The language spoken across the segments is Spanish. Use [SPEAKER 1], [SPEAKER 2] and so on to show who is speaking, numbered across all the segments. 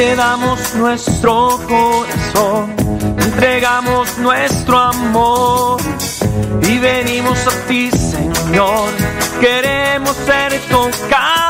[SPEAKER 1] te damos nuestro corazón, entregamos nuestro amor y venimos a ti, Señor. Queremos ser tocados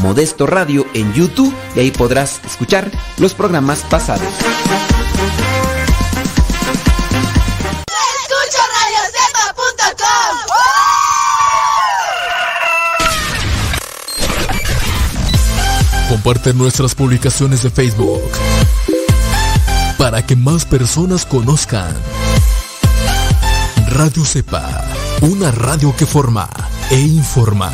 [SPEAKER 2] Modesto Radio en YouTube y ahí podrás escuchar los programas pasados.
[SPEAKER 3] Comparte nuestras publicaciones de Facebook para que más personas conozcan Radio Cepa, una radio que forma e informa.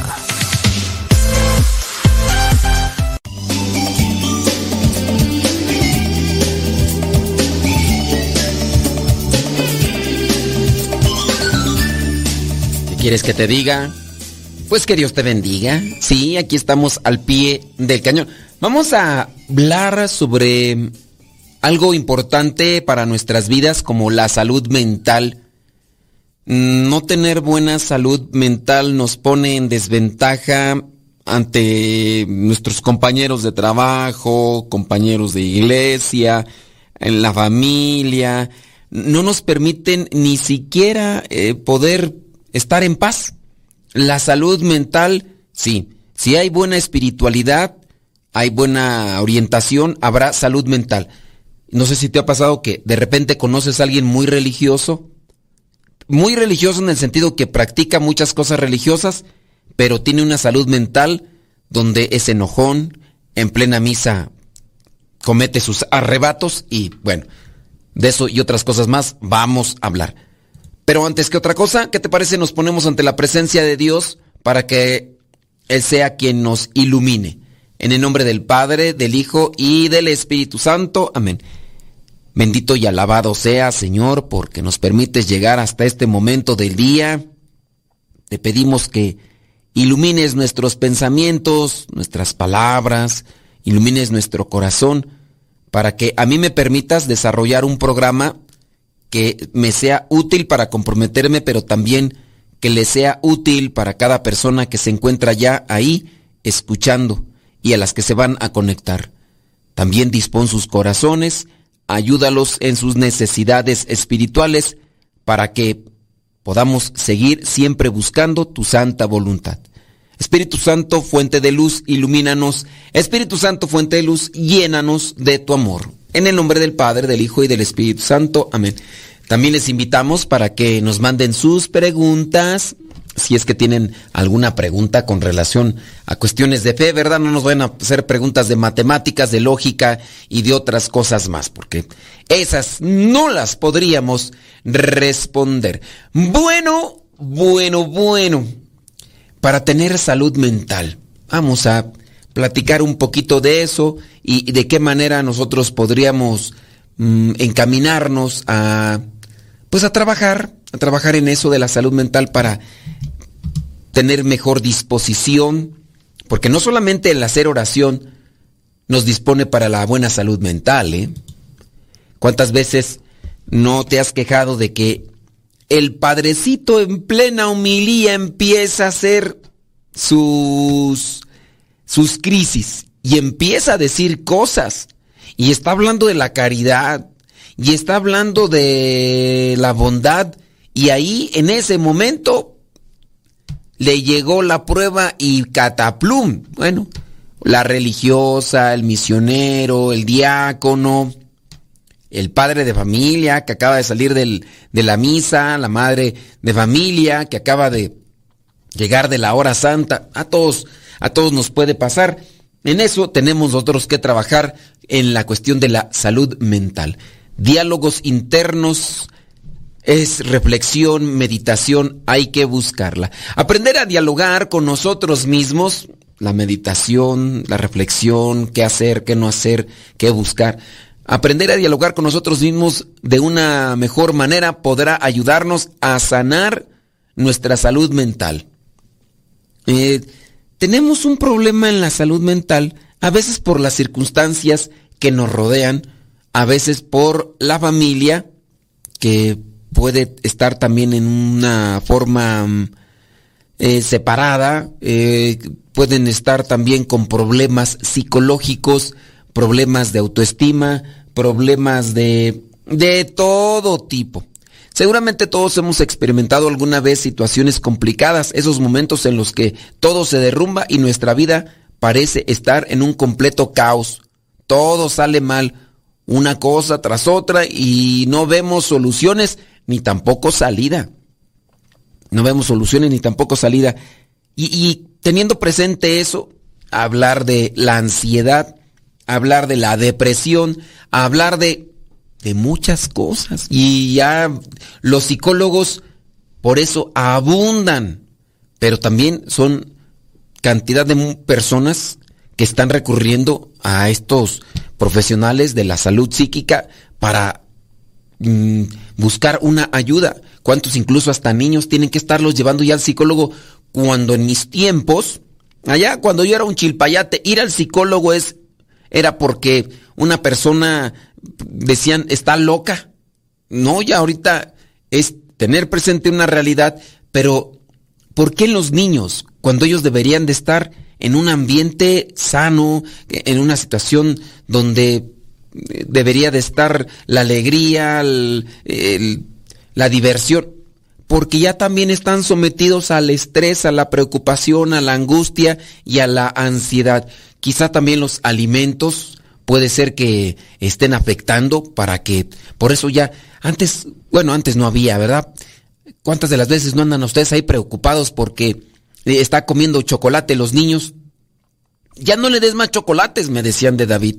[SPEAKER 2] Quieres que te diga? Pues que Dios te bendiga. Sí, aquí estamos al pie del cañón. Vamos a hablar sobre algo importante para nuestras vidas como la salud mental. no tener buena salud mental nos pone en desventaja ante nuestros compañeros de trabajo, compañeros de iglesia, en la familia, no nos permiten ni siquiera eh, poder estar en paz. La salud mental, sí, si hay buena espiritualidad, hay buena orientación, habrá salud mental. No sé si te ha pasado que de repente conoces a alguien muy religioso, muy religioso en el sentido que practica muchas cosas religiosas, pero tiene una salud mental donde es enojón, en plena misa comete sus arrebatos y bueno, de eso y otras cosas más vamos a hablar. Pero antes que otra cosa, ¿qué te parece? Nos ponemos ante la presencia de Dios para que Él sea quien nos ilumine. En el nombre del Padre, del Hijo y del Espíritu Santo. Amén. Bendito y alabado sea, Señor, porque nos permites llegar hasta este momento del día. Te pedimos que ilumines nuestros pensamientos, nuestras palabras, ilumines nuestro corazón, para que a mí me permitas desarrollar un programa que me sea útil para comprometerme, pero también que le sea útil para cada persona que se encuentra ya ahí escuchando y a las que se van a conectar. También dispón sus corazones, ayúdalos en sus necesidades espirituales para que podamos seguir siempre buscando tu santa voluntad. Espíritu Santo, fuente de luz, ilumínanos. Espíritu Santo, fuente de luz, llénanos de tu amor. En el nombre del Padre, del Hijo y del Espíritu Santo. Amén. También les invitamos para que nos manden sus preguntas, si es que tienen alguna pregunta con relación a cuestiones de fe, ¿verdad? No nos van a hacer preguntas de matemáticas, de lógica y de otras cosas más, porque esas no las podríamos responder. Bueno, bueno, bueno para tener salud mental. Vamos a platicar un poquito de eso y de qué manera nosotros podríamos mm, encaminarnos a pues a trabajar, a trabajar en eso de la salud mental para tener mejor disposición, porque no solamente el hacer oración nos dispone para la buena salud mental, ¿eh? ¿Cuántas veces no te has quejado de que el padrecito en plena humilía empieza a hacer sus, sus crisis y empieza a decir cosas. Y está hablando de la caridad y está hablando de la bondad y ahí en ese momento le llegó la prueba y cataplum, bueno, la religiosa, el misionero, el diácono, el padre de familia que acaba de salir de la misa, la madre de familia que acaba de llegar de la hora santa, a todos, a todos nos puede pasar. En eso tenemos nosotros que trabajar en la cuestión de la salud mental. Diálogos internos es reflexión, meditación, hay que buscarla. Aprender a dialogar con nosotros mismos, la meditación, la reflexión, qué hacer, qué no hacer, qué buscar Aprender a dialogar con nosotros mismos de una mejor manera podrá ayudarnos a sanar nuestra salud mental. Eh, tenemos un problema en la salud mental, a veces por las circunstancias que nos rodean, a veces por la familia, que puede estar también en una forma mm, eh, separada, eh, pueden estar también con problemas psicológicos, problemas de autoestima, problemas de, de todo tipo. Seguramente todos hemos experimentado alguna vez situaciones complicadas, esos momentos en los que todo se derrumba y nuestra vida parece estar en un completo caos. Todo sale mal, una cosa tras otra y no vemos soluciones ni tampoco salida. No vemos soluciones ni tampoco salida. Y, y teniendo presente eso, hablar de la ansiedad, hablar de la depresión, hablar de, de muchas cosas. Y ya los psicólogos por eso abundan, pero también son cantidad de personas que están recurriendo a estos profesionales de la salud psíquica para mm, buscar una ayuda. ¿Cuántos incluso hasta niños tienen que estarlos llevando ya al psicólogo cuando en mis tiempos, allá cuando yo era un chilpayate, ir al psicólogo es era porque una persona decían está loca. No, ya ahorita es tener presente una realidad, pero ¿por qué los niños, cuando ellos deberían de estar en un ambiente sano, en una situación donde eh, debería de estar la alegría, la diversión? Porque ya también están sometidos al estrés, a la preocupación, a la angustia y a la ansiedad. Quizá también los alimentos, puede ser que estén afectando para que, por eso ya, antes, bueno, antes no había, ¿verdad? ¿Cuántas de las veces no andan ustedes ahí preocupados porque eh, está comiendo chocolate los niños? Ya no le des más chocolates, me decían de David.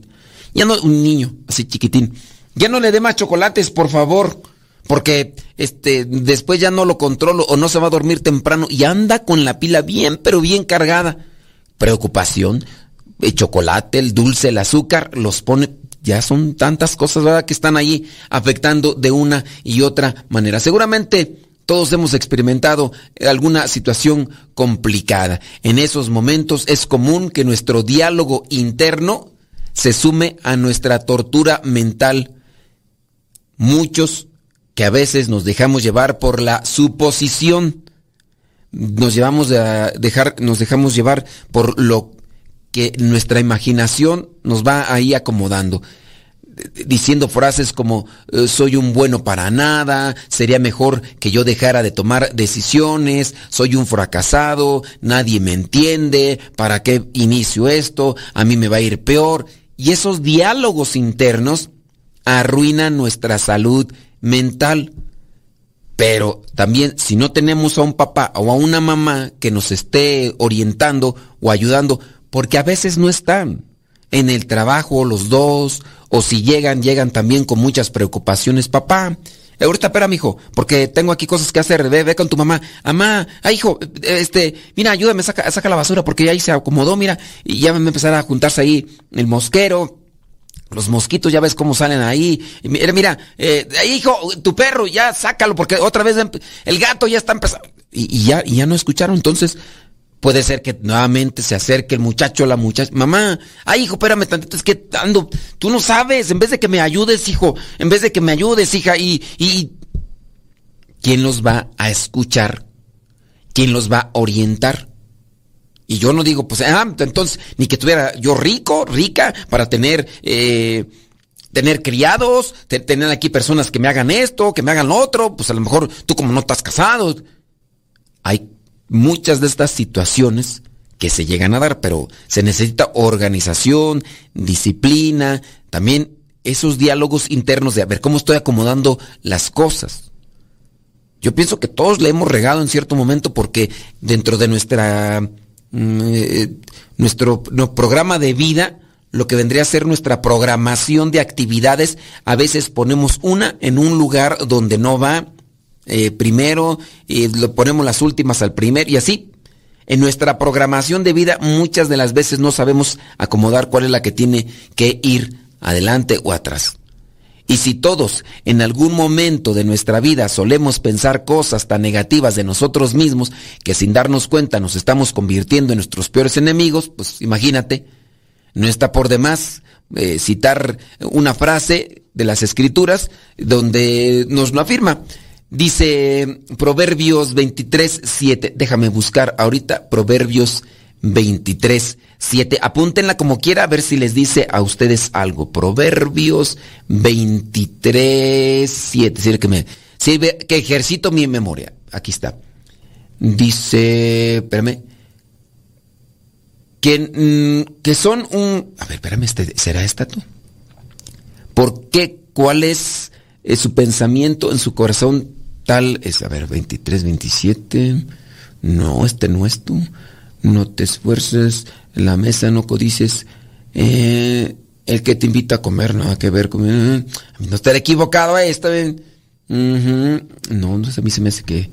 [SPEAKER 2] Ya no, un niño, así chiquitín. Ya no le dé más chocolates, por favor. Porque este, después ya no lo controlo o no se va a dormir temprano y anda con la pila bien, pero bien cargada. Preocupación el chocolate, el dulce, el azúcar, los pone, ya son tantas cosas, ¿verdad?, que están ahí afectando de una y otra manera. Seguramente todos hemos experimentado alguna situación complicada. En esos momentos es común que nuestro diálogo interno se sume a nuestra tortura mental. Muchos que a veces nos dejamos llevar por la suposición, nos llevamos a dejar, nos dejamos llevar por lo que nuestra imaginación nos va ahí acomodando diciendo frases como eh, soy un bueno para nada, sería mejor que yo dejara de tomar decisiones, soy un fracasado, nadie me entiende, ¿para qué inicio esto? A mí me va a ir peor. Y esos diálogos internos arruinan nuestra salud mental. Pero también si no tenemos a un papá o a una mamá que nos esté orientando o ayudando, porque a veces no están en el trabajo los dos, o si llegan, llegan también con muchas preocupaciones. Papá, ahorita espera, hijo, porque tengo aquí cosas que hacer. Ve, ve con tu mamá. Mamá, ah, hijo, este, mira, ayúdame, saca, saca la basura, porque ahí se acomodó, mira, y ya me empezar a juntarse ahí el mosquero. Los mosquitos, ya ves cómo salen ahí. Mira, mira, eh, hijo, tu perro, ya sácalo, porque otra vez el gato ya está empezando. Y ya, y ya no escucharon. Entonces, Puede ser que nuevamente se acerque el muchacho la muchacha. Mamá, ay hijo, espérame tantito, es que ando, tú no sabes, en vez de que me ayudes, hijo, en vez de que me ayudes, hija, y, y ¿quién los va a escuchar? ¿Quién los va a orientar? Y yo no digo, pues, ah, entonces, ni que tuviera yo rico, rica, para tener, eh, tener criados, tener aquí personas que me hagan esto, que me hagan lo otro, pues a lo mejor tú como no estás casado. Hay muchas de estas situaciones que se llegan a dar, pero se necesita organización, disciplina, también esos diálogos internos de a ver cómo estoy acomodando las cosas. Yo pienso que todos le hemos regado en cierto momento porque dentro de nuestra mm, eh, nuestro, nuestro programa de vida, lo que vendría a ser nuestra programación de actividades, a veces ponemos una en un lugar donde no va, eh, primero y lo ponemos las últimas al primer y así. En nuestra programación de vida muchas de las veces no sabemos acomodar cuál es la que tiene que ir adelante o atrás. Y si todos en algún momento de nuestra vida solemos pensar cosas tan negativas de nosotros mismos que sin darnos cuenta nos estamos convirtiendo en nuestros peores enemigos, pues imagínate, no está por demás eh, citar una frase de las escrituras donde nos lo afirma. Dice Proverbios 23, 7. Déjame buscar ahorita Proverbios 23, 7. Apúntenla como quiera a ver si les dice a ustedes algo. Proverbios 23, 7. Sirve que me sirve que ejercito mi memoria. Aquí está. Dice, espérame. Que, mm, que son un... A ver, espérame, este, ¿será esta tú? ¿Por qué? ¿Cuál es, es su pensamiento en su corazón tal es, a ver, 23, 27. No, este no es tú. No te esfuerces, la mesa no codices. Eh, el que te invita a comer, nada que ver con... Eh, no estar equivocado, eh, está bien. No, no a mí se me hace que,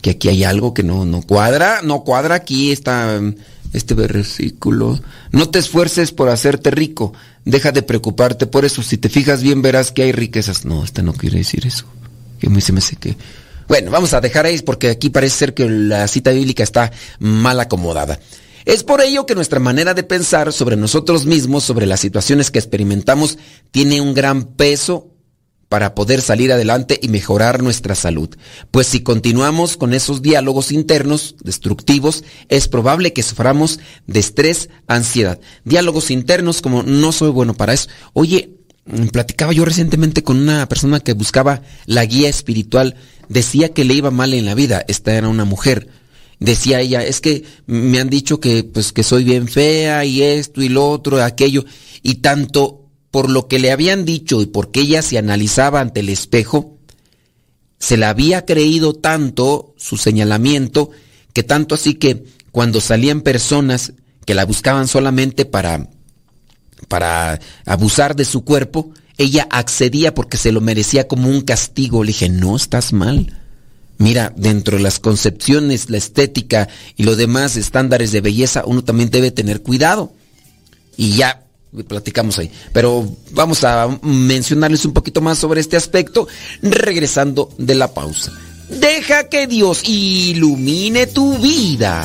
[SPEAKER 2] que aquí hay algo que no, no cuadra, no cuadra aquí está este versículo. No te esfuerces por hacerte rico, deja de preocuparte por eso. Si te fijas bien verás que hay riquezas. No, este no quiere decir eso que se me. Bueno, vamos a dejar ahí porque aquí parece ser que la cita bíblica está mal acomodada. Es por ello que nuestra manera de pensar sobre nosotros mismos, sobre las situaciones que experimentamos, tiene un gran peso para poder salir adelante y mejorar nuestra salud. Pues si continuamos con esos diálogos internos destructivos, es probable que suframos de estrés, ansiedad. Diálogos internos como no soy bueno para eso. Oye, platicaba yo recientemente con una persona que buscaba la guía espiritual, decía que le iba mal en la vida, esta era una mujer. Decía ella, es que me han dicho que pues que soy bien fea y esto y lo otro, aquello y tanto por lo que le habían dicho y porque ella se analizaba ante el espejo, se le había creído tanto su señalamiento, que tanto así que cuando salían personas que la buscaban solamente para, para abusar de su cuerpo, ella accedía porque se lo merecía como un castigo. Le dije, no, estás mal. Mira, dentro de las concepciones, la estética y los demás estándares de belleza, uno también debe tener cuidado. Y ya platicamos ahí. Pero vamos a mencionarles un poquito más sobre este aspecto regresando de la pausa. Deja que Dios ilumine tu vida.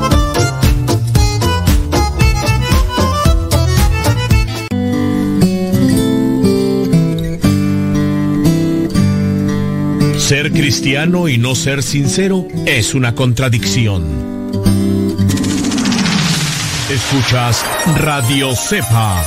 [SPEAKER 4] Ser cristiano y no ser sincero es una contradicción. Escuchas Radio Cepa.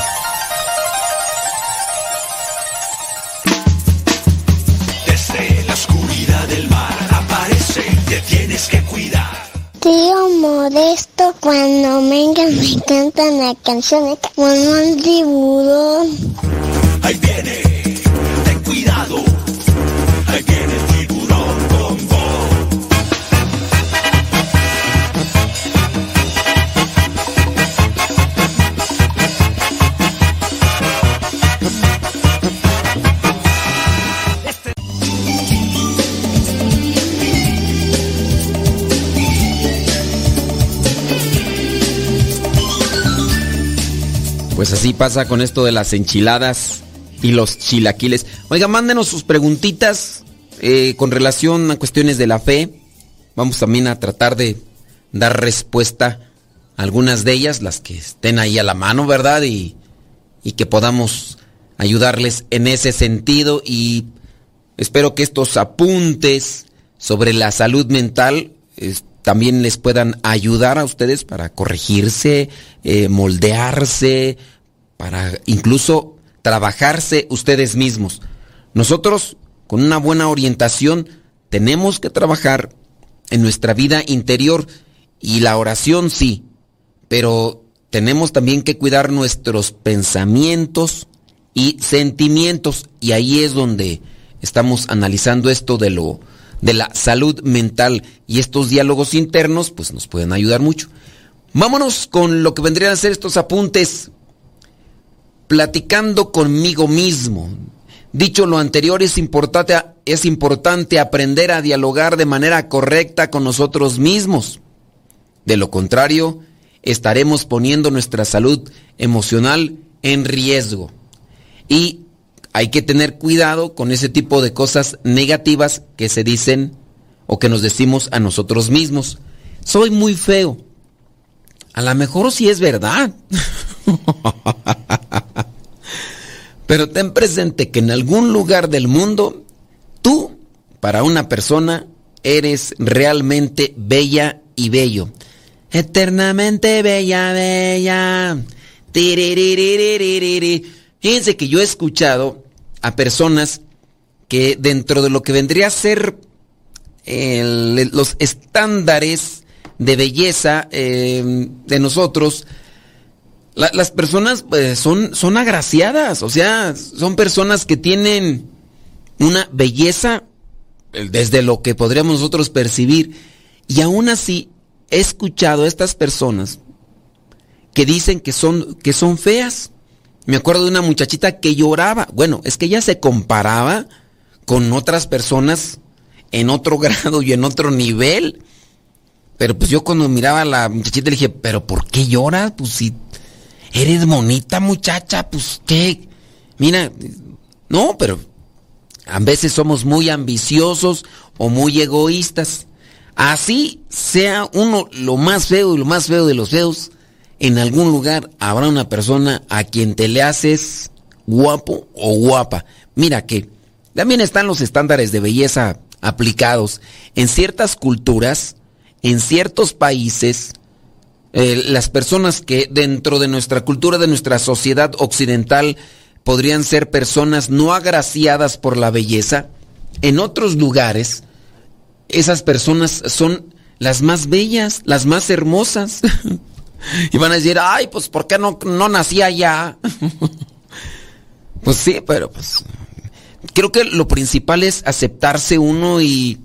[SPEAKER 5] Desde la oscuridad del mar aparece, te tienes que cuidar.
[SPEAKER 6] Tío Modesto, cuando vengan me cantan la canción como un tiburón.
[SPEAKER 5] Ahí viene, ten cuidado.
[SPEAKER 2] Pues así pasa con esto de las enchiladas y los chilaquiles. Oiga, mándenos sus preguntitas eh, con relación a cuestiones de la fe. Vamos también a tratar de dar respuesta a algunas de ellas, las que estén ahí a la mano, ¿verdad? Y, y que podamos ayudarles en ese sentido. Y espero que estos apuntes sobre la salud mental también les puedan ayudar a ustedes para corregirse, eh, moldearse, para incluso trabajarse ustedes mismos. Nosotros, con una buena orientación, tenemos que trabajar en nuestra vida interior y la oración sí, pero tenemos también que cuidar nuestros pensamientos y sentimientos y ahí es donde estamos analizando esto de lo de la salud mental y estos diálogos internos pues nos pueden ayudar mucho. Vámonos con lo que vendrían a ser estos apuntes platicando conmigo mismo. Dicho lo anterior, es importante, es importante aprender a dialogar de manera correcta con nosotros mismos. De lo contrario, estaremos poniendo nuestra salud emocional en riesgo. Y hay que tener cuidado con ese tipo de cosas negativas que se dicen o que nos decimos a nosotros mismos. Soy muy feo. A lo mejor sí es verdad. Pero ten presente que en algún lugar del mundo, tú, para una persona, eres realmente bella y bello. Eternamente bella, bella. Fíjense que yo he escuchado a personas que dentro de lo que vendría a ser los estándares de belleza eh, de nosotros, la- las personas pues, son, son agraciadas, o sea, son personas que tienen una belleza desde lo que podríamos nosotros percibir. Y aún así, he escuchado a estas personas que dicen que son, que son feas. Me acuerdo de una muchachita que lloraba. Bueno, es que ella se comparaba con otras personas en otro grado y en otro nivel. Pero pues yo cuando miraba a la muchachita le dije, pero ¿por qué lloras? Pues si eres bonita muchacha, pues qué. Mira, no, pero a veces somos muy ambiciosos o muy egoístas. Así sea uno lo más feo y lo más feo de los feos, en algún lugar habrá una persona a quien te le haces guapo o guapa. Mira que también están los estándares de belleza aplicados. En ciertas culturas, en ciertos países, eh, las personas que dentro de nuestra cultura, de nuestra sociedad occidental, podrían ser personas no agraciadas por la belleza, en otros lugares, esas personas son las más bellas, las más hermosas. y van a decir, ay, pues ¿por qué no, no nací allá? pues sí, pero pues creo que lo principal es aceptarse uno y,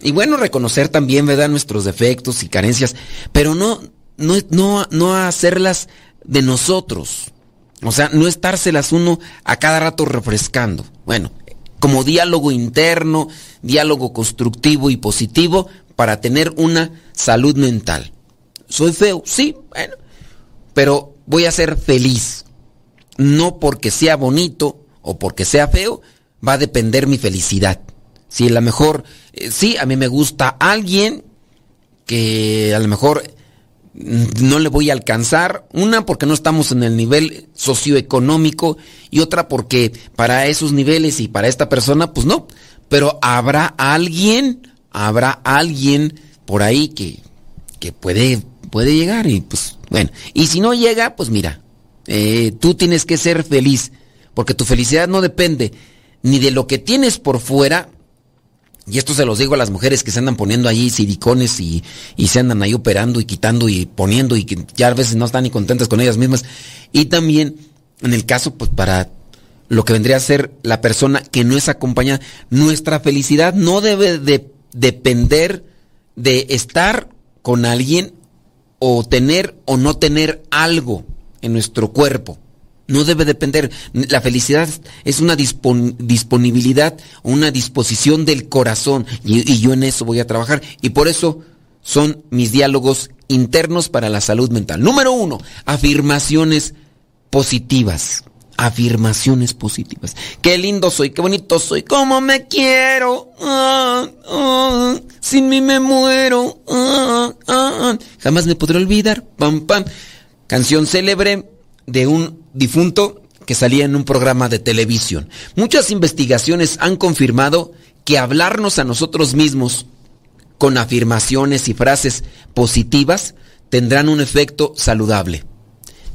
[SPEAKER 2] y bueno, reconocer también, ¿verdad?, nuestros defectos y carencias, pero no, no, no, no hacerlas de nosotros. O sea, no estárselas uno a cada rato refrescando. Bueno, como diálogo interno, diálogo constructivo y positivo para tener una salud mental. Soy feo, sí, bueno, pero voy a ser feliz. No porque sea bonito o porque sea feo, va a depender mi felicidad. Si a lo mejor, eh, sí, a mí me gusta alguien que a lo mejor no le voy a alcanzar. Una porque no estamos en el nivel socioeconómico y otra porque para esos niveles y para esta persona, pues no. Pero habrá alguien, habrá alguien por ahí que, que puede, puede llegar y pues bueno. Y si no llega, pues mira, eh, tú tienes que ser feliz porque tu felicidad no depende ni de lo que tienes por fuera, y esto se los digo a las mujeres que se andan poniendo ahí silicones y, y, se andan ahí operando y quitando y poniendo y que ya a veces no están ni contentas con ellas mismas. Y también en el caso, pues para lo que vendría a ser la persona que no es acompañada, nuestra felicidad no debe de depender de estar con alguien o tener o no tener algo en nuestro cuerpo. No debe depender. La felicidad es una disponibilidad, una disposición del corazón. Y, yo en eso voy a trabajar. Y por eso son mis diálogos internos para la salud mental. Número uno, afirmaciones positivas. Afirmaciones positivas. Qué lindo soy, qué bonito soy, cómo me quiero. Ah, ah, sin mí me muero. Ah, Jamás me podré olvidar. Pam, pam. Canción célebre de un difunto que salía en un programa de televisión. Muchas investigaciones han confirmado que hablarnos a nosotros mismos con afirmaciones y frases positivas tendrán un efecto saludable.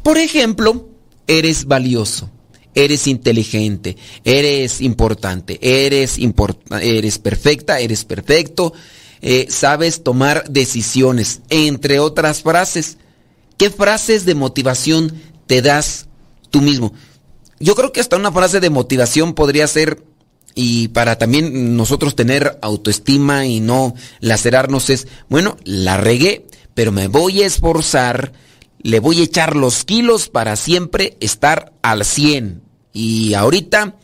[SPEAKER 2] Por ejemplo, eres valioso, eres inteligente, eres importante, eres, eres perfecta, eres perfecto, eh, sabes tomar decisiones, entre otras frases. ¿Qué frases de motivación te das tú mismo. Yo creo que hasta una frase de motivación podría ser, y para también nosotros tener autoestima y no lacerarnos es, bueno, la regué, pero me voy a esforzar, le voy a echar los kilos para siempre estar al 100. Y ahorita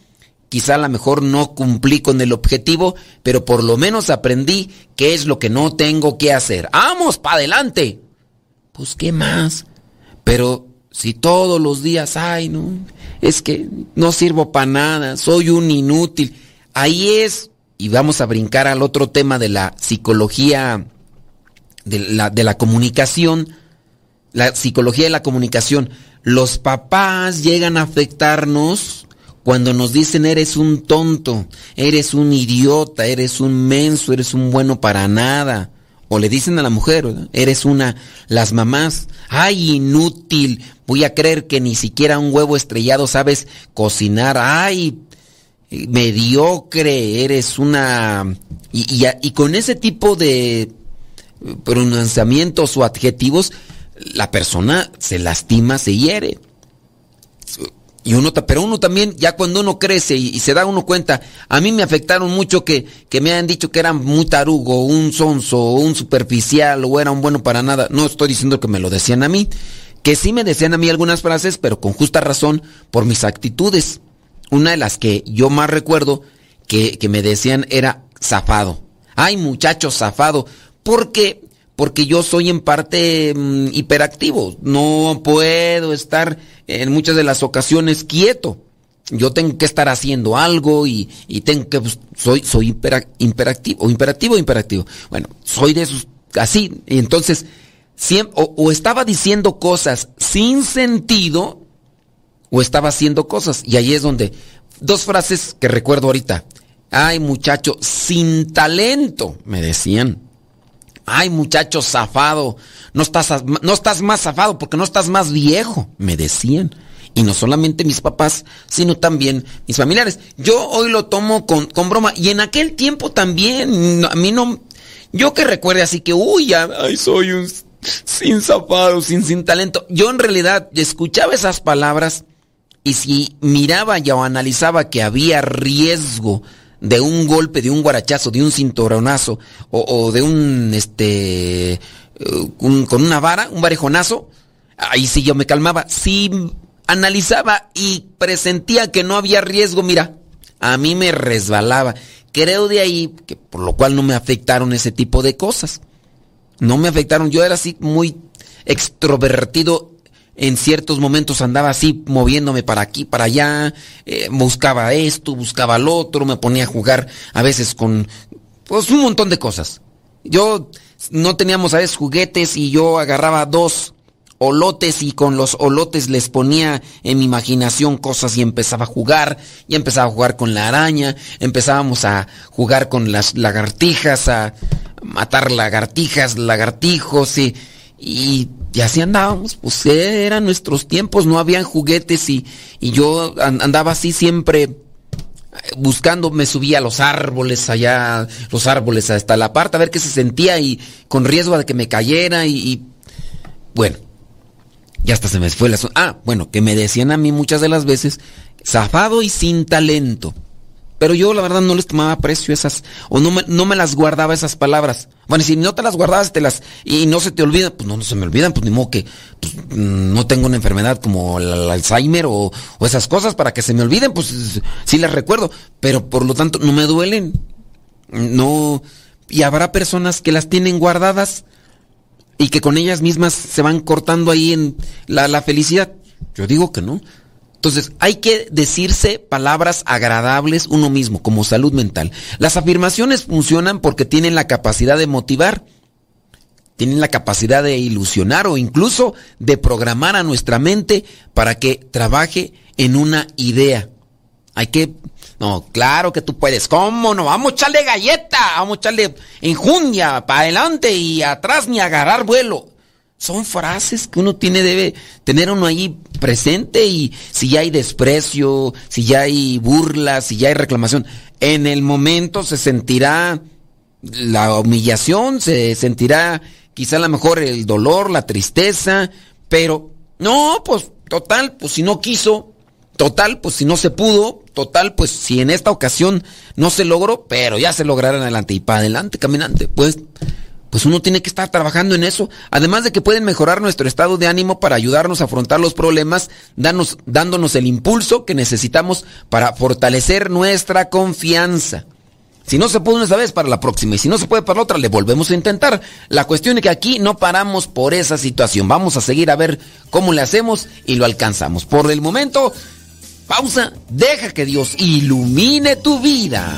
[SPEAKER 2] quizá a lo mejor no cumplí con el objetivo, pero por lo menos aprendí qué es lo que no tengo que hacer. ¡Vamos, para adelante! Pues, ¿qué más? Pero si todos los días, ay, no, es que no sirvo para nada, soy un inútil. Ahí es, y vamos a brincar al otro tema de la psicología, de la, de la comunicación, la psicología de la comunicación. Los papás llegan a afectarnos cuando nos dicen eres un tonto, eres un idiota, eres un menso, eres un bueno para nada. O le dicen a la mujer, eres una, las mamás, ay, inútil, voy a creer que ni siquiera un huevo estrellado sabes cocinar, ay, mediocre, eres una... Y, y, con ese tipo de pronunciamientos o adjetivos, la persona se lastima, se hiere. Y uno, pero uno también, ya cuando uno crece y, y se da uno cuenta, a mí me afectaron mucho que, que me han dicho que era muy tarugo, un sonso, un superficial, o era un bueno para nada. No estoy diciendo que me lo decían a mí, que sí me decían a mí algunas frases, pero con justa razón por mis actitudes. Una de las que yo más recuerdo que, que me decían era zafado. Ay, muchacho zafado. Porque, porque yo soy en parte mm, hiperactivo. No puedo estar en muchas de las ocasiones quieto. Yo tengo que estar haciendo algo y, tengo que, pues, soy, soy hipera- imperactivo, o imperativo o imperactivo. Bueno, soy de esos, así. Y entonces, siem- o, o estaba diciendo cosas sin sentido, o estaba haciendo cosas. Y ahí es donde, dos frases que recuerdo ahorita. Ay, muchacho, sin talento, me decían. Ay, muchacho zafado, no estás, no estás más zafado porque no estás más viejo, me decían. Y no solamente mis papás, sino también mis familiares. Yo hoy lo tomo con, con broma. Y en aquel tiempo también, a mí no... Yo que recuerde así que, uy, soy un sin sin, sin talento. Yo en realidad escuchaba esas palabras y si miraba ya o analizaba que había riesgo de un golpe, de un guarachazo, de un cinturonazo o, o de un, este, eh, con una vara, un varejonazo, ahí sí yo me calmaba. Si analizaba y presentía que no había riesgo, mira, a mí me resbalaba. Creo de ahí que por lo cual no me afectaron ese tipo de cosas. No me afectaron. Yo era así muy extrovertido. En ciertos momentos andaba así moviéndome para aquí, para allá. eh, buscaba esto, buscaba lo otro. Me ponía a jugar a veces con pues un montón de cosas. Yo no teníamos a veces juguetes y yo agarraba dos olotes y con los olotes les ponía en mi imaginación cosas y empezaba a jugar, y empezaba a jugar con la araña, empezábamos a jugar con las lagartijas, a matar lagartijas, lagartijos y, y, y así andábamos, pues eran nuestros tiempos, no habían juguetes y, y yo an- andaba así siempre buscando, me subía a los árboles allá, los árboles hasta la parte a ver qué se sentía y con riesgo de que me cayera y, y bueno, ya hasta se me fue la... Ah, bueno, que me decían a mí muchas de las veces, zafado y sin talento. Pero yo la verdad no les tomaba precio esas, o no me, no me las guardaba esas palabras. Bueno, si no te las guardabas te las, y no se te olvidan, pues no, se me olvidan, pues ni modo que pues, mm, no tengo una enfermedad como el Alzheimer o, o esas cosas para que se me olviden, pues sí las recuerdo, pero por lo tanto no me duelen. No, y habrá personas que las tienen guardadas y que con ellas mismas se van cortando ahí en la, la felicidad. Yo digo que no. Entonces, hay que decirse palabras agradables uno mismo, como salud mental. Las afirmaciones funcionan porque tienen la capacidad de motivar, tienen la capacidad de ilusionar o incluso de programar a nuestra mente para que trabaje en una idea. Hay que... No, claro que tú puedes. ¿Cómo no? Vamos a echarle galleta, vamos a echarle enjundia para adelante y atrás ni agarrar vuelo. Son frases que uno tiene, debe tener uno ahí presente y si ya hay desprecio, si ya hay burla, si ya hay reclamación, en el momento se sentirá la humillación, se sentirá quizá a lo mejor el dolor, la tristeza, pero no, pues total, pues si no quiso, total, pues si no se pudo, total, pues si en esta ocasión no se logró, pero ya se logrará adelante y para adelante, caminante, pues pues uno tiene que estar trabajando en eso. Además de que pueden mejorar nuestro estado de ánimo para ayudarnos a afrontar los problemas, dándonos el impulso que necesitamos para fortalecer nuestra confianza. Si no se pudo esta vez, para la próxima. Y si no se puede para la otra, le volvemos a intentar. La cuestión es que aquí no paramos por esa situación. Vamos a seguir a ver cómo le hacemos y lo alcanzamos. Por el momento, pausa. Deja que Dios ilumine tu vida.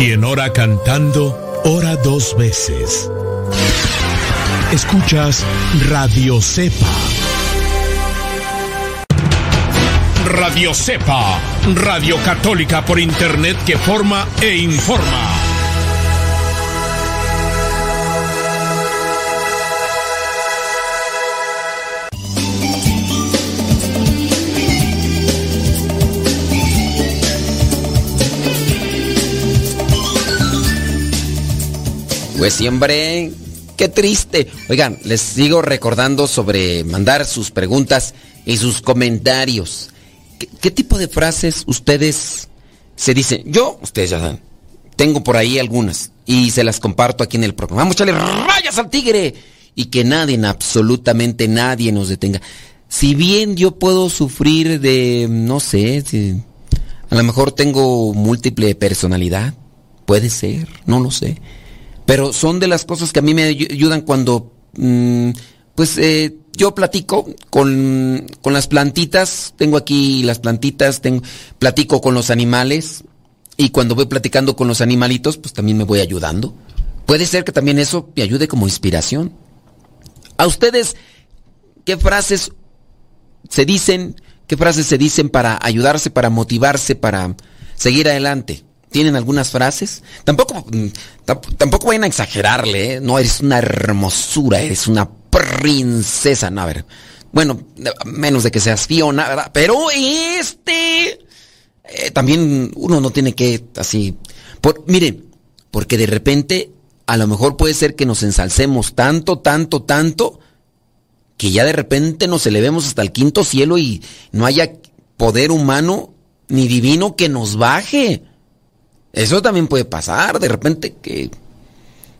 [SPEAKER 4] Quien ora cantando, ora dos veces. Escuchas Radio Cepa. Radio Cepa, Radio Católica por Internet que forma e informa.
[SPEAKER 2] Pues siempre, qué triste. Oigan, les sigo recordando sobre mandar sus preguntas y sus comentarios. ¿Qué, tipo de frases ustedes se dicen? Yo, ustedes ya saben, tengo por ahí algunas y se las comparto aquí en el programa. Vamos a echarle rayas al tigre y que nadie, absolutamente nadie nos detenga. Si bien yo puedo sufrir de, no sé, si- a lo mejor tengo múltiple personalidad, puede ser, no lo sé. Pero son de las cosas que a mí me ayu- ayudan cuando, mm, pues, eh, yo platico con, con las plantitas, tengo aquí las plantitas, tengo, platico con los animales y cuando voy platicando con los animalitos, pues también me voy ayudando. Puede ser que también eso me ayude como inspiración. ¿A ustedes qué frases se dicen, qué frases se dicen para ayudarse, para motivarse, para seguir adelante? ¿Tienen algunas frases? Tampoco, mm, tamp- tampoco vayan a exagerarle, ¿eh? No, eres una hermosura, eres una princesa, no, a ver. Bueno, menos de que seas Fiona, ¿verdad? Pero este... eh, también uno no tiene que así... Por, miren, porque de repente a lo mejor puede ser que nos ensalcemos tanto, tanto, tanto, que ya de repente nos elevemos hasta el quinto cielo y no haya poder humano ni divino que nos baje. Eso también puede pasar, de repente que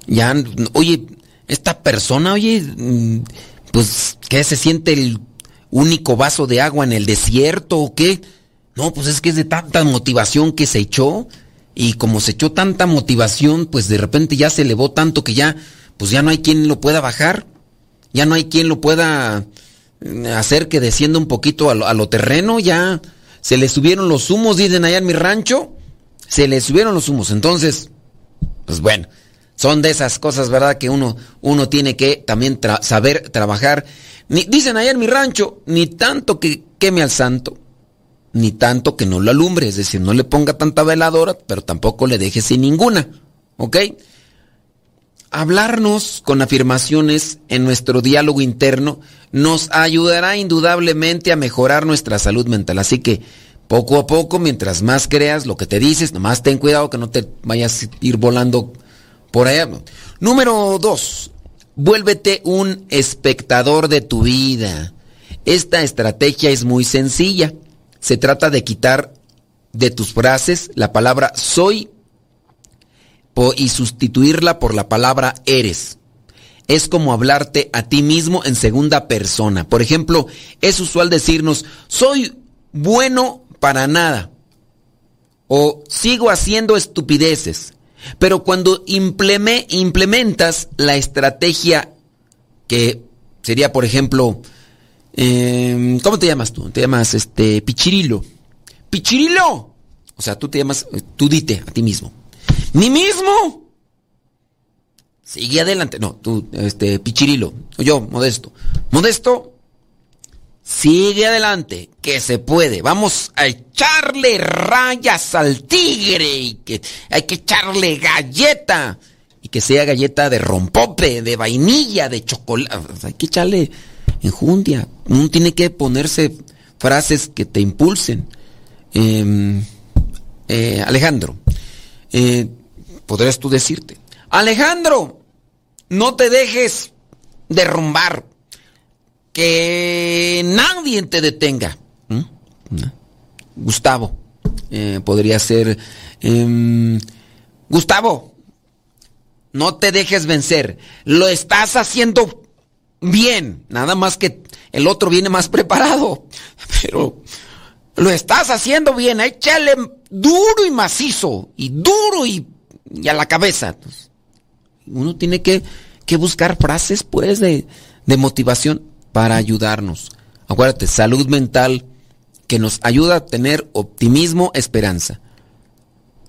[SPEAKER 2] ya, oye, esta persona, oye, mm, pues, ¿qué se siente el único vaso de agua en el desierto o qué? No, pues es que es de tanta motivación que se echó y como se echó tanta motivación, pues de repente ya se elevó tanto que ya, pues ya no hay quien lo pueda bajar, ya no hay quien lo pueda mm, hacer que descienda un poquito a lo, a lo terreno, ya se le subieron los humos, dicen allá en mi rancho, se le subieron los humos, entonces, pues bueno, son de esas cosas, ¿verdad? Que uno, uno tiene que también saber trabajar. Ni, dicen en mi rancho, ni tanto que queme al santo, ni tanto que no lo alumbre, es decir, no le ponga tanta veladora, pero tampoco le deje sin ninguna, ¿ok? Hablarnos con afirmaciones en nuestro diálogo interno nos ayudará indudablemente a mejorar nuestra salud mental. Así que poco a poco, mientras más creas lo que te dices, nomás ten cuidado que no te vayas a ir volando por allá. Número dos, vuélvete un espectador de tu vida. Esta estrategia es muy sencilla. Se trata de quitar de tus frases la palabra soy y sustituirla por la palabra eres. Es como hablarte a ti mismo en segunda persona. Por ejemplo, es usual decirnos, soy bueno para nada. O sigo haciendo estupideces. Pero cuando impleme- implementas la estrategia que sería, por ejemplo, em, ¿cómo te llamas tú? Te llamas este Pichirilo. ¡Pichirilo! O sea, tú te llamas, tú dite a ti mismo. ¡Mi mismo! Sigue adelante. No, tú, este, Pichirilo. O yo, Modesto. Modesto, Sigue adelante, que se puede. Vamos a echarle rayas al tigre y que hay que echarle galleta. Y que sea galleta de rompope, de vainilla, de chocolate. Hay que echarle enjundia. Uno tiene que ponerse frases que te impulsen. Em, eh, Alejandro, eh, podrías tú decirte, Alejandro, no te dejes derrumbar que nadie te detenga. ¿Mm? Gustavo, eh, podría ser... em, Gustavo, no te dejes vencer. Lo estás haciendo bien. Nada más que el otro viene más preparado. Pero lo estás haciendo bien. Échale duro y macizo. Y duro y, y a la cabeza. Uno tiene que, que buscar frases, pues, de, de motivación para ayudarnos. Acuérdate, salud mental que nos ayuda a tener optimismo, esperanza.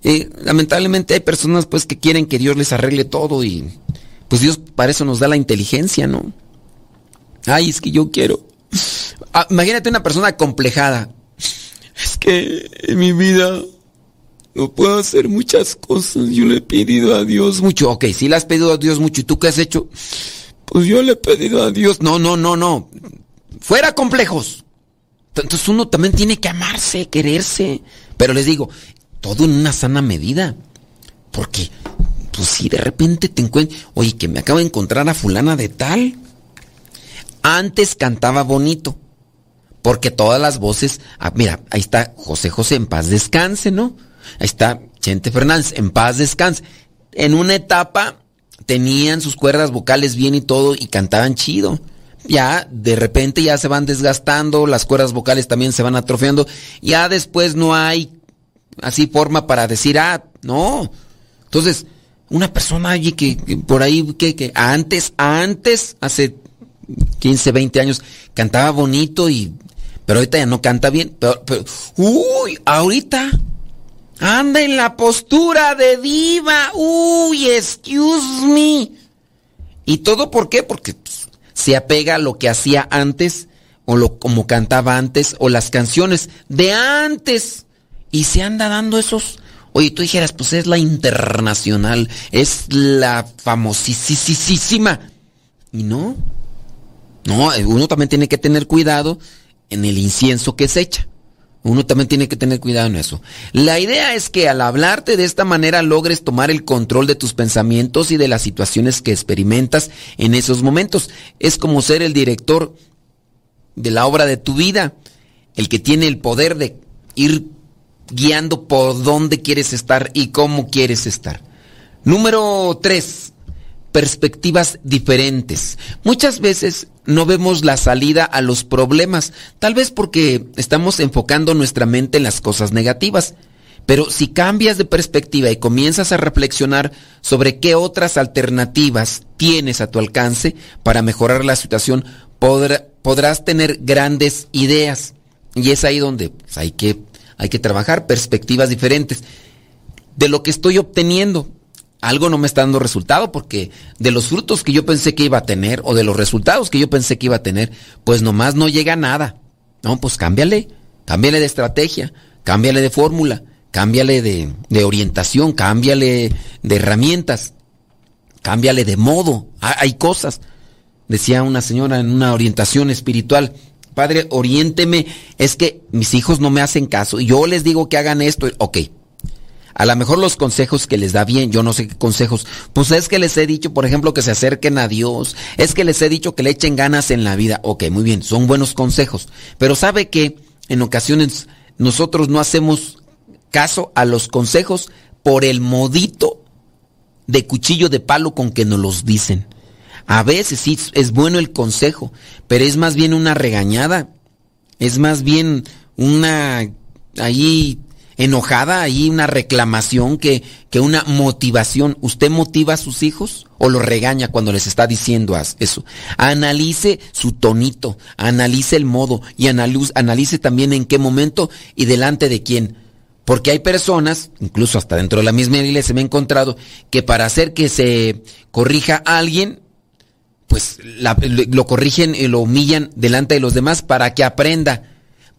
[SPEAKER 2] Y lamentablemente hay personas pues que quieren que Dios les arregle todo y pues Dios para eso nos da la inteligencia, ¿no? Ay, es que yo quiero. Ah, imagínate una persona complejada. Es que en mi vida no puedo hacer muchas cosas. Yo le he pedido a Dios mucho. Ok, si le has pedido a Dios mucho. ¿Y tú qué has hecho? Pues yo le he pedido a Dios. No, no, no, no. Fuera complejos. Entonces uno también tiene que amarse, quererse. Pero les digo, todo en una sana medida. Porque, pues si de repente te encuentras, oye, que me acabo de encontrar a fulana de tal. Antes cantaba bonito. Porque todas las voces, ah, mira, ahí está José José, en paz descanse, ¿no? Ahí está Chente Fernández, en paz descanse. En una etapa tenían sus cuerdas vocales bien y todo y cantaban chido. Ya de repente ya se van desgastando, las cuerdas vocales también se van atrofiando. Ya después no hay así forma para decir, ah, no. Entonces, una persona allí que, por ahí, que, que antes, antes, hace 15, 20 años, cantaba bonito y... Pero ahorita ya no canta bien. Pero, uy, ahorita anda en la postura de diva. Uy, excuse me. ¿Y todo por qué? Porque pues, se apega a lo que hacía antes o lo como cantaba antes o las canciones de antes y se anda dando esos Oye, tú dijeras, pues es la internacional, es la famosísima. Y no. No, uno también tiene que tener cuidado en el incienso que se echa. Uno también tiene que tener cuidado en eso. La idea es que al hablarte de esta manera logres tomar el control de tus pensamientos y de las situaciones que experimentas en esos momentos. Es como ser el director de la obra de tu vida, el que tiene el poder de ir guiando por dónde quieres estar y cómo quieres estar. Número tres, perspectivas diferentes. Muchas veces no vemos la salida a los problemas, tal vez porque estamos enfocando nuestra mente en las cosas negativas. Pero si cambias de perspectiva y comienzas a reflexionar sobre qué otras alternativas tienes a tu alcance para mejorar la situación, podrá- podrás tener grandes ideas. Y es ahí donde pues, hay, que, hay que trabajar perspectivas diferentes. De lo que estoy obteniendo, algo no me está dando resultado porque de los frutos que yo pensé que iba a tener o de los resultados que yo pensé que iba a tener, pues nomás no llega nada. No, pues cámbiale, cámbiale de estrategia, cámbiale de fórmula, cámbiale de, orientación, cámbiale de herramientas, cámbiale de modo. Ha- Hay cosas. Decía una señora en una orientación espiritual, padre, oriénteme, es que mis hijos no me hacen caso y yo les digo que hagan esto. Ok, a lo mejor los consejos que les da bien, yo no sé qué consejos. Pues es que les he dicho, por ejemplo, que se acerquen a Dios. Es que les he dicho que le echen ganas en la vida. Ok, muy bien, son buenos consejos. Pero sabe que en ocasiones nosotros no hacemos caso a los consejos por el modito de cuchillo de palo con que nos los dicen. A veces sí es bueno el consejo, pero es más bien una regañada. Es más bien una ahí enojada, ahí una reclamación que, que una motivación. ¿Usted motiva a sus hijos o los regaña cuando les está diciendo eso? Analice su tonito, analice el modo y analiz- analice también en qué momento y delante de quién. Porque hay personas, incluso hasta dentro de la misma iglesia me he encontrado, que para hacer que se corrija a alguien, pues lo corrigen y lo humillan delante de los demás para que aprenda,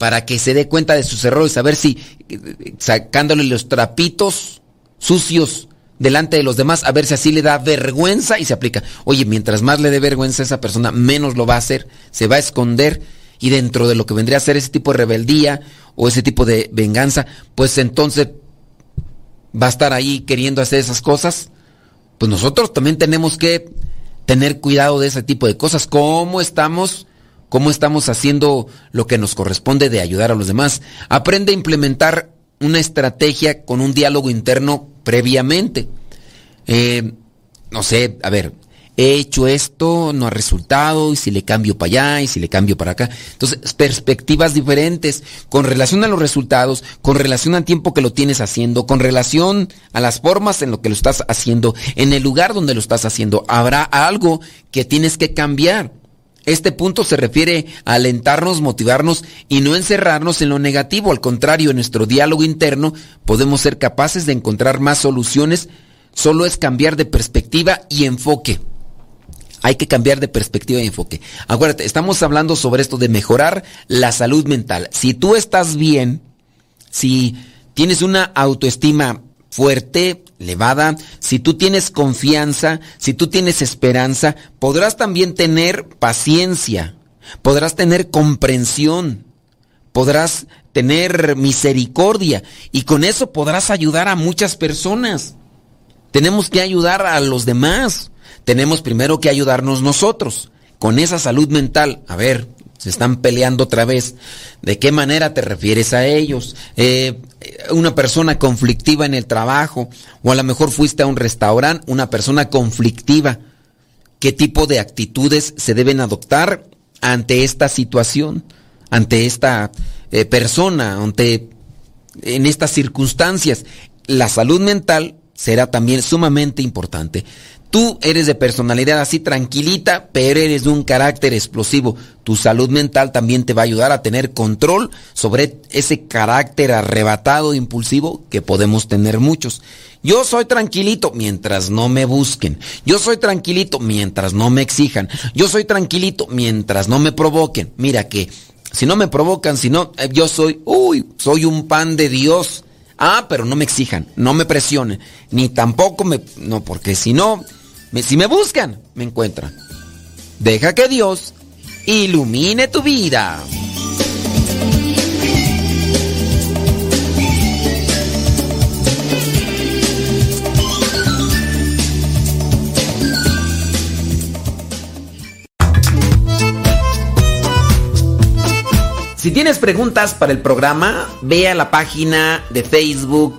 [SPEAKER 2] para que se dé cuenta de sus errores, a ver si eh, sacándole los trapitos sucios delante de los demás, a ver si así le da vergüenza y se aplica. Oye, mientras más le dé vergüenza a esa persona, menos lo va a hacer, se va a esconder y dentro de lo que vendría a ser ese tipo de rebeldía o ese tipo de venganza, pues entonces va a estar ahí queriendo hacer esas cosas. Pues nosotros también tenemos que tener cuidado de ese tipo de cosas. ¿Cómo estamos? ¿Cómo estamos haciendo lo que nos corresponde de ayudar a los demás? Aprende a implementar una estrategia con un diálogo interno previamente. Eh, no sé, a ver, he hecho esto, no ha resultado, y si le cambio para allá, y si le cambio para acá. Entonces, perspectivas diferentes con relación a los resultados, con relación al tiempo que lo tienes haciendo, con relación a las formas en lo que lo estás haciendo, en el lugar donde lo estás haciendo. Habrá algo que tienes que cambiar. Este punto se refiere a alentarnos, motivarnos y no encerrarnos en lo negativo. Al contrario, en nuestro diálogo interno podemos ser capaces de encontrar más soluciones. Solo es cambiar de perspectiva y enfoque. Hay que cambiar de perspectiva y enfoque. Acuérdate, estamos hablando sobre esto de mejorar la salud mental. Si tú estás bien, si tienes una autoestima fuerte, elevada, si tú tienes confianza, si tú tienes esperanza, podrás también tener paciencia, podrás tener comprensión, podrás tener misericordia y con eso podrás ayudar a muchas personas. Tenemos que ayudar a los demás. Tenemos primero que ayudarnos nosotros con esa salud mental. A ver, se están peleando otra vez. ¿De qué manera te refieres a ellos? Eh, una persona conflictiva en el trabajo, o a lo mejor fuiste a un restaurante, una persona conflictiva. ¿Qué tipo de actitudes se deben adoptar ante esta situación, ante esta eh, persona, ante en estas circunstancias? La salud mental será también sumamente importante. Tú eres de personalidad así tranquilita, pero eres de un carácter explosivo. Tu salud mental también te va a ayudar a tener control sobre ese carácter arrebatado, impulsivo que podemos tener muchos. Yo soy tranquilito mientras no me busquen. Yo soy tranquilito mientras no me exijan. Yo soy tranquilito mientras no me provoquen. Mira que si no me provocan, si no, eh, yo soy, uy, soy un pan de Dios. Ah, pero no me exijan, no me presionen, ni tampoco me... No, porque si no, si me buscan, me encuentran. Deja que Dios ilumine tu vida. Si tienes preguntas para el programa, ve a la página de Facebook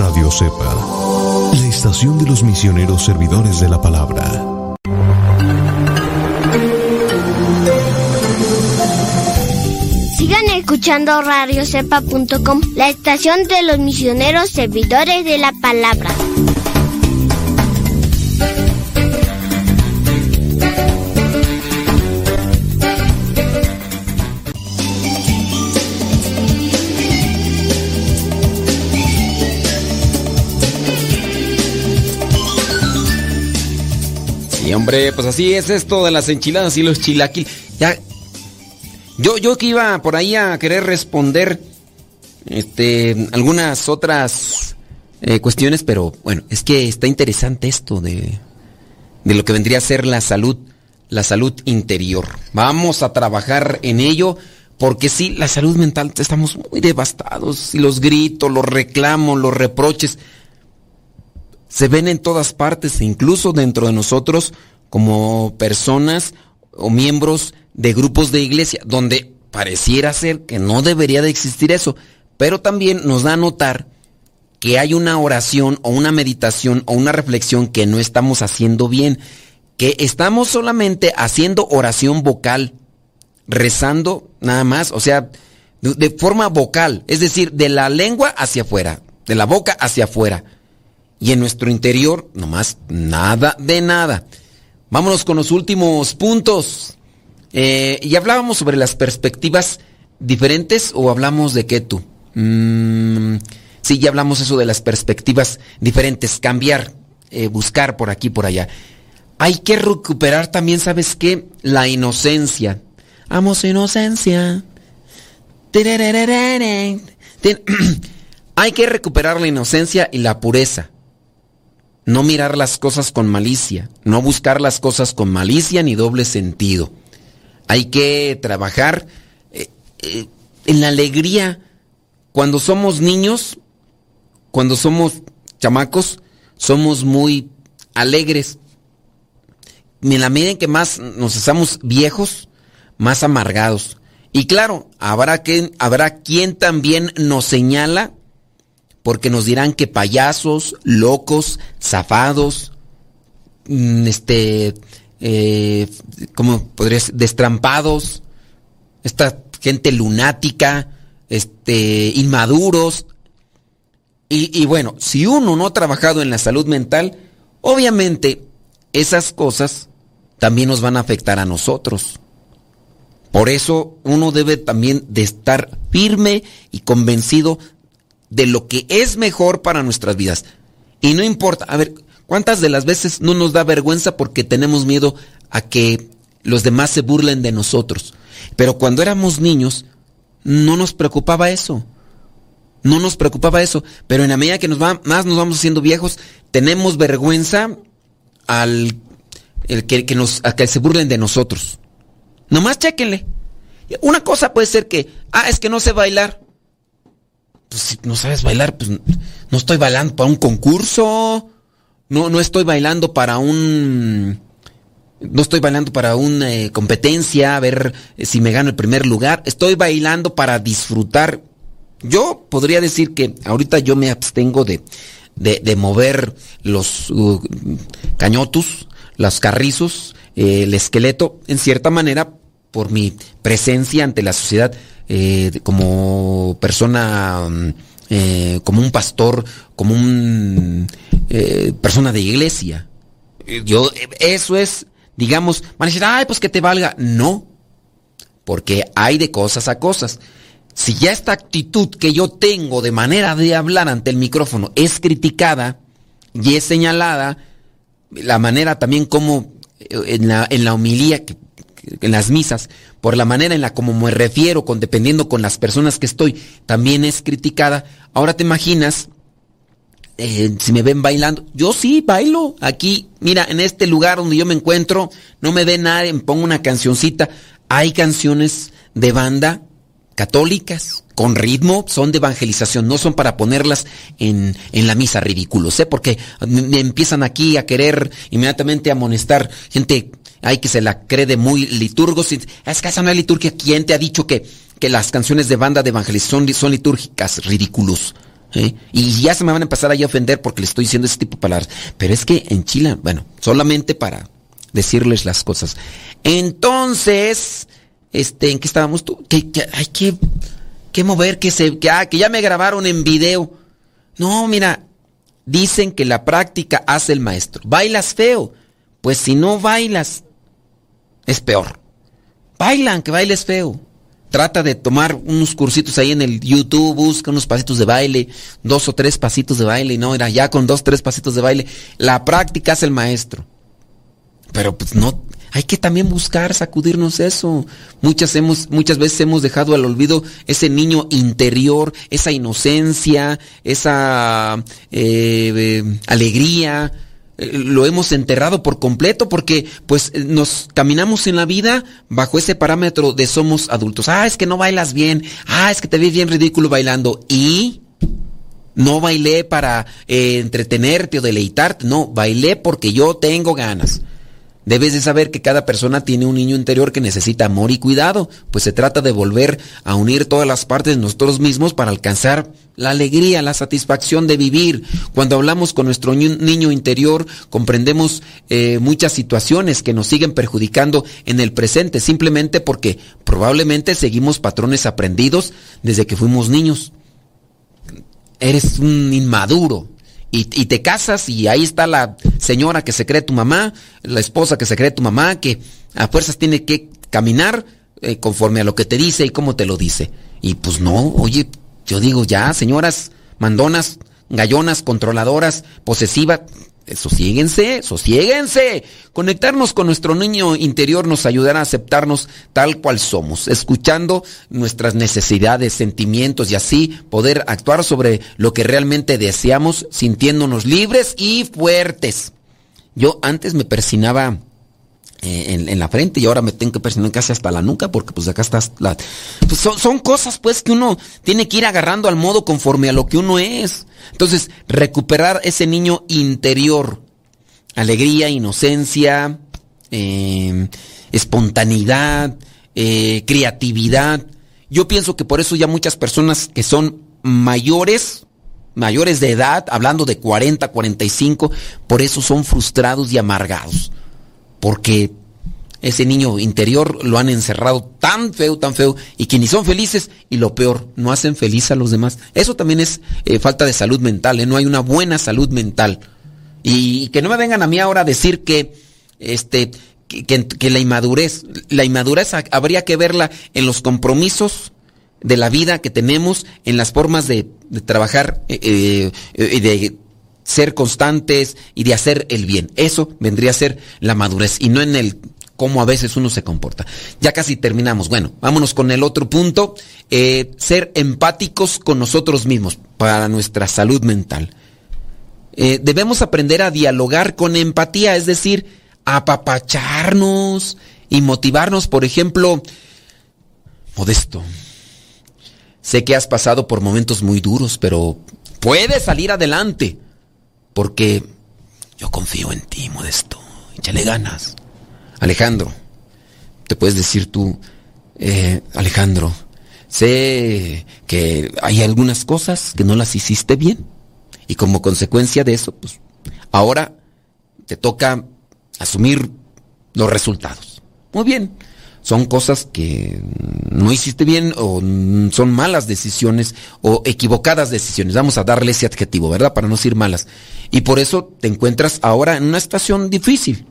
[SPEAKER 7] Radio Cepa, la estación de los misioneros servidores de la palabra.
[SPEAKER 6] Sigan escuchando radiocepa.com, la estación de los misioneros servidores de la palabra.
[SPEAKER 2] Sí, hombre, pues así es esto de las enchiladas y los chilaquil. Ya, yo, yo que iba por ahí a querer responder este, algunas otras eh, cuestiones, pero bueno, es que está interesante esto de, de lo que vendría a ser la salud, la salud interior. Vamos a trabajar en ello. Porque sí, la salud mental estamos muy devastados. Y los gritos, los reclamos, los reproches se ven en todas partes, incluso dentro de nosotros como personas o miembros de grupos de iglesia, donde pareciera ser que no debería de existir eso, pero también nos da a notar que hay una oración o una meditación o una reflexión que no estamos haciendo bien, que estamos solamente haciendo oración vocal, rezando nada más, o sea, de, forma vocal, es decir, de la lengua hacia afuera, de la boca hacia afuera. Y en nuestro interior, nomás nada de nada. Vámonos con los últimos puntos. Eh, y hablábamos sobre las perspectivas diferentes o hablamos de qué tú? Mm, sí, ya hablamos eso de las perspectivas diferentes, cambiar, eh, buscar por aquí, por allá. Hay que recuperar también, ¿sabes qué? La inocencia. Amo su inocencia. Hay que recuperar la inocencia y la pureza. No mirar las cosas con malicia, no buscar las cosas con malicia ni doble sentido. Hay que trabajar eh, eh, en la alegría. Cuando somos niños, cuando somos chamacos, somos muy alegres. En la medida en que más nos hacemos viejos, más amargados. Y claro, habrá, que, habrá quien también nos señala porque nos dirán que payasos, locos, zafados, mm, este, eh, ¿cómo podrías? Destrampados, esta gente lunática, este, inmaduros. Y, y bueno, si uno no ha trabajado en la salud mental, obviamente esas cosas también nos van a afectar a nosotros. Por eso uno debe también de estar firme y convencido de lo que es mejor para nuestras vidas. Y no importa, a ver, ¿cuántas de las veces no nos da vergüenza porque tenemos miedo a que los demás se burlen de nosotros? Pero cuando éramos niños, no nos preocupaba eso. No nos preocupaba eso. Pero en la medida que nos va, más nos vamos haciendo viejos, tenemos vergüenza al el que, que nos, a que se burlen de nosotros. Nomás chéquenle. Una cosa puede ser que, ah, es que no sé bailar. Pues si no sabes bailar, pues no estoy bailando para un concurso. No, no estoy bailando para un. No estoy bailando para una eh, competencia, a ver eh, si me gano el primer lugar. Estoy bailando para disfrutar. Yo podría decir que ahorita yo me abstengo de, de, mover los uh, cañotus, los carrizos, eh, el esqueleto, en cierta manera, por mi presencia ante la sociedad eh, como persona, mm, eh, como un pastor, como un eh, persona de iglesia. Yo, eso es, digamos, van a decir, ay, pues que te valga. No, porque hay de cosas a cosas. Si ya esta actitud que yo tengo de manera de hablar ante el micrófono es criticada y es señalada, la manera también como en la, en la homilía, que- en las misas, por la manera en la como me refiero, con, dependiendo con las personas que estoy, también es criticada. Ahora te imaginas, eh, si me ven bailando, yo sí bailo aquí, mira, en este lugar donde yo me encuentro, no me ve nadie, me pongo una cancioncita. Hay canciones de banda católicas con ritmo, son de evangelización, no son para ponerlas en, en la misa ridículos, ¿eh? Porque me, empiezan aquí a querer inmediatamente amonestar gente, hay que se la cree de muy liturgos. y, Es que esa no es liturgia. ¿Quién te ha dicho que, que las canciones de banda de evangelización son, son litúrgicas? Ridículos. ¿eh? Y ya se me van a empezar ahí a ofender porque le estoy diciendo ese tipo de palabras. Pero es que en Chile, bueno, solamente para decirles las cosas. Entonces, este, ¿en qué estábamos tú? Que, que hay que, que mover, que se, que, ah, que ya me grabaron en video. No, mira, dicen que la práctica hace el maestro. Bailas feo. Pues si no bailas, es peor. Bailan, que bailes feo. Trata de tomar unos cursitos ahí en el YouTube, busca unos pasitos de baile, dos o tres pasitos de baile, no, era ya con dos, tres pasitos de baile. La práctica es el maestro. Pero pues no, hay que también buscar sacudirnos eso. Muchas hemos, muchas veces hemos dejado al olvido ese niño interior, esa inocencia, esa eh, eh, alegría. Eh, Lo hemos enterrado por completo porque pues eh, nos caminamos en la vida bajo ese parámetro de somos adultos. Ah, es que no bailas bien. Ah, es que te ves bien ridículo bailando. Y no bailé para eh, entretenerte o deleitarte. No, bailé porque yo tengo ganas. Debes de saber que cada persona tiene un niño interior que necesita amor y cuidado, pues se trata de volver a unir todas las partes de nosotros mismos para alcanzar la alegría, la satisfacción de vivir. Cuando hablamos con nuestro ni- niño interior, comprendemos eh, muchas situaciones que nos siguen perjudicando en el presente, simplemente porque probablemente seguimos patrones aprendidos desde que fuimos niños. Eres un inmaduro, y, te casas y ahí está la señora que se cree tu mamá, la esposa que se cree tu mamá, que a fuerzas tiene que caminar eh, conforme a lo que te dice y cómo te lo dice. Y pues no, oye, yo digo ya, señoras mandonas, gallonas, controladoras, posesivas, sosiéguense, sosiéguense. Conectarnos con nuestro niño interior nos ayudará a aceptarnos tal cual somos, escuchando nuestras necesidades, sentimientos y así poder actuar sobre lo que realmente deseamos, sintiéndonos libres y fuertes. Yo antes me persinaba eh, en, en la frente y ahora me tengo que persinar casi hasta la nuca porque pues acá está la... Pues son, son cosas pues que uno tiene que ir agarrando al modo conforme a lo que uno es. Entonces, recuperar ese niño interior, alegría, inocencia, eh, espontaneidad, eh, creatividad. Yo pienso que por eso ya muchas personas que son mayores, mayores de edad, hablando de 40, 45, por eso son frustrados y amargados. Porque ese niño interior lo han encerrado tan feo, tan feo, y que ni son felices, y lo peor, no hacen feliz a los demás. Eso también es eh, falta de salud mental, ¿eh? no hay una buena salud mental. Y, que no me vengan a mí ahora a decir que, este, que, que- la inmadurez, la inmadurez ha- habría que verla en los compromisos de la vida que tenemos, en las formas de, de trabajar eh, eh, de ser constantes y de hacer el bien. Eso vendría a ser la madurez y no en el cómo a veces uno se comporta. Ya casi terminamos. Bueno, vámonos con el otro punto. eh, ser empáticos con nosotros mismos para nuestra salud mental. Eh, debemos aprender a dialogar con empatía, es decir, apapacharnos y motivarnos. Por ejemplo, Modesto, sé que has pasado por momentos muy duros, pero puedes salir adelante, porque yo confío en ti, Modesto. Échale ganas. Alejandro, te puedes decir tú, eh, Alejandro, sé que hay algunas cosas que no las hiciste bien. Y como consecuencia de eso, pues ahora te toca asumir los resultados. Muy bien. Son cosas que no hiciste bien o son malas decisiones o equivocadas decisiones. Vamos a darle ese adjetivo, ¿verdad? Para no decir malas. Y por eso te encuentras ahora en una situación difícil.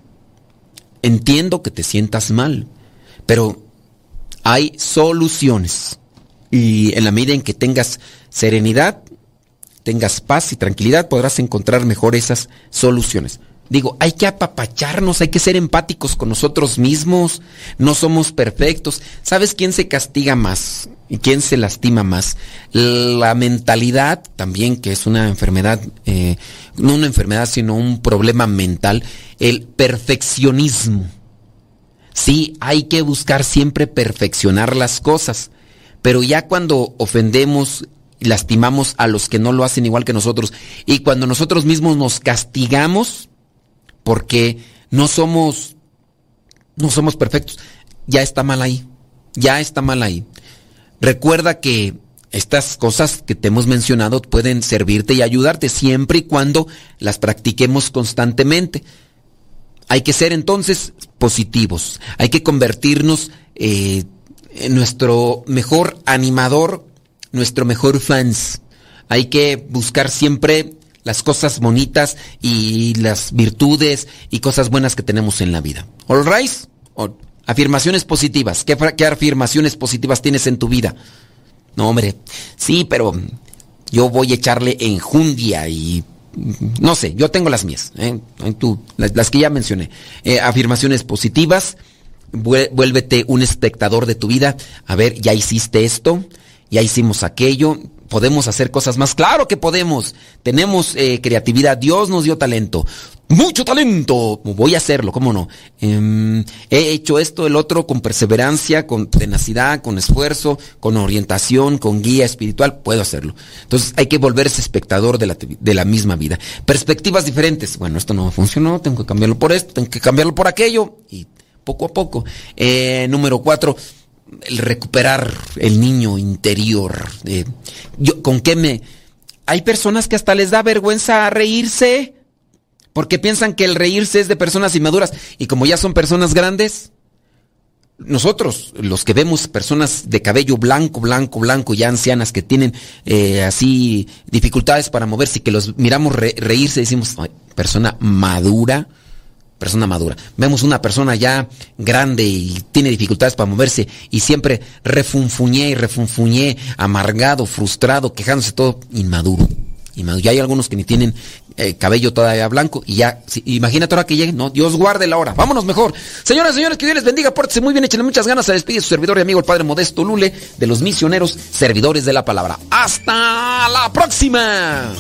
[SPEAKER 2] Entiendo que te sientas mal, pero hay soluciones. Y en la medida en que tengas serenidad, tengas paz y tranquilidad, podrás encontrar mejor esas soluciones. Digo, hay que apapacharnos, hay que ser empáticos con nosotros mismos. No somos perfectos. ¿Sabes quién se castiga más y quién se lastima más? La mentalidad también, que es una enfermedad, eh, no una enfermedad, sino un problema mental. El perfeccionismo. Sí, hay que buscar siempre perfeccionar las cosas, pero ya cuando ofendemos lastimamos a los que no lo hacen igual que nosotros y cuando nosotros mismos nos castigamos porque no somos no somos perfectos, ya está mal ahí. Ya está mal ahí. Recuerda que estas cosas que te hemos mencionado pueden servirte y ayudarte siempre y cuando las practiquemos constantemente. Hay que ser entonces positivos. Hay que convertirnos eh, en nuestro mejor animador, nuestro mejor fans. Hay que buscar siempre las cosas bonitas y las virtudes y cosas buenas que tenemos en la vida. All Afirmaciones positivas. ¿Qué, fra- ¿Qué afirmaciones positivas tienes en tu vida? No, hombre. Sí, pero yo voy a echarle enjundia y no sé, yo tengo las mías, ¿eh? Tú, las, que ya mencioné. Eh, afirmaciones positivas, vué- vuélvete un espectador de tu vida. A ver, ya hiciste esto, ya hicimos aquello, podemos hacer cosas más. Claro que podemos, tenemos eh, creatividad, Dios nos dio talento. mucho talento. Voy a hacerlo, ¿cómo no? Em, he hecho esto, el otro, con perseverancia, con tenacidad, con esfuerzo, con orientación, con guía espiritual. Puedo hacerlo. Entonces hay que volverse espectador de la, de la misma vida. Perspectivas diferentes. Bueno, esto no funcionó, tengo que cambiarlo por esto, tengo que cambiarlo por aquello. Y poco a poco. Eh, número cuatro, el recuperar el niño interior. Eh, yo, ¿Con qué me...? Hay personas que hasta les da vergüenza reírse porque piensan que el reírse es de personas inmaduras. Y como ya son personas grandes, nosotros, los que vemos personas de cabello blanco, blanco, blanco, ya ancianas que tienen eh, así dificultades para moverse y que los miramos reírse, decimos, persona madura, persona madura. Vemos una persona ya grande y tiene dificultades para moverse y siempre refunfuñé y refunfuñé, amargado, frustrado, quejándose todo, inmaduro. inmaduro. Ya hay algunos que ni tienen eh, cabello todavía blanco y ya, imagínate ahora que lleguen, no, Dios guarde la hora, vámonos mejor. Señoras señores, que Dios les bendiga, pórtense muy bien, échenle muchas ganas, se despide su servidor y amigo el Padre Modesto Lule de los misioneros servidores de la palabra. ¡Hasta la próxima!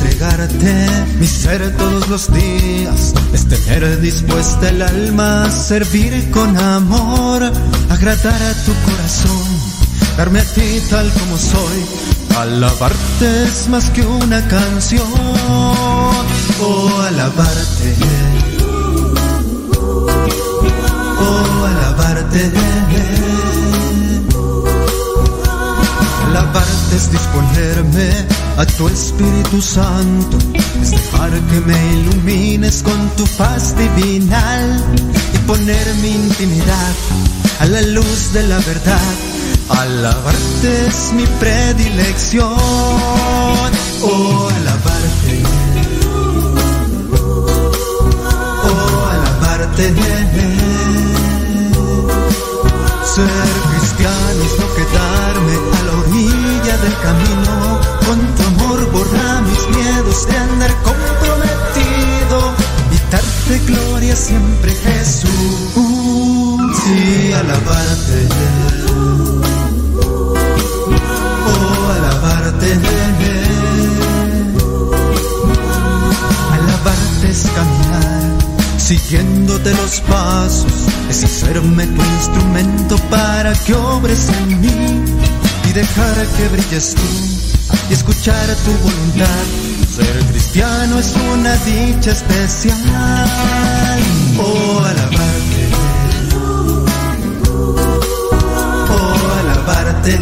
[SPEAKER 8] Entregarte mi ser todos los días, es tener dispuesta el alma servir con amor, agradar a tu corazón, darme a ti tal como soy. Alabarte es más que una canción, oh alabarte, oh alabarte. Alabarte es disponerme a tu Espíritu Santo, es dejar que me ilumines con tu paz divinal y poner mi intimidad a la luz de la verdad. Alabarte es mi predilección, oh alabarte, oh alabarte. Darte gloria siempre Jesús. Sí, alabarte. Oh, alabarte. Alabarte es caminar siguiéndote los pasos, es hacerme tu instrumento para que obres en mí y dejar que brilles tú y escuchar tu voluntad. Ser cristiano es una dicha especial. Oh, alabarte. Oh, alabarte.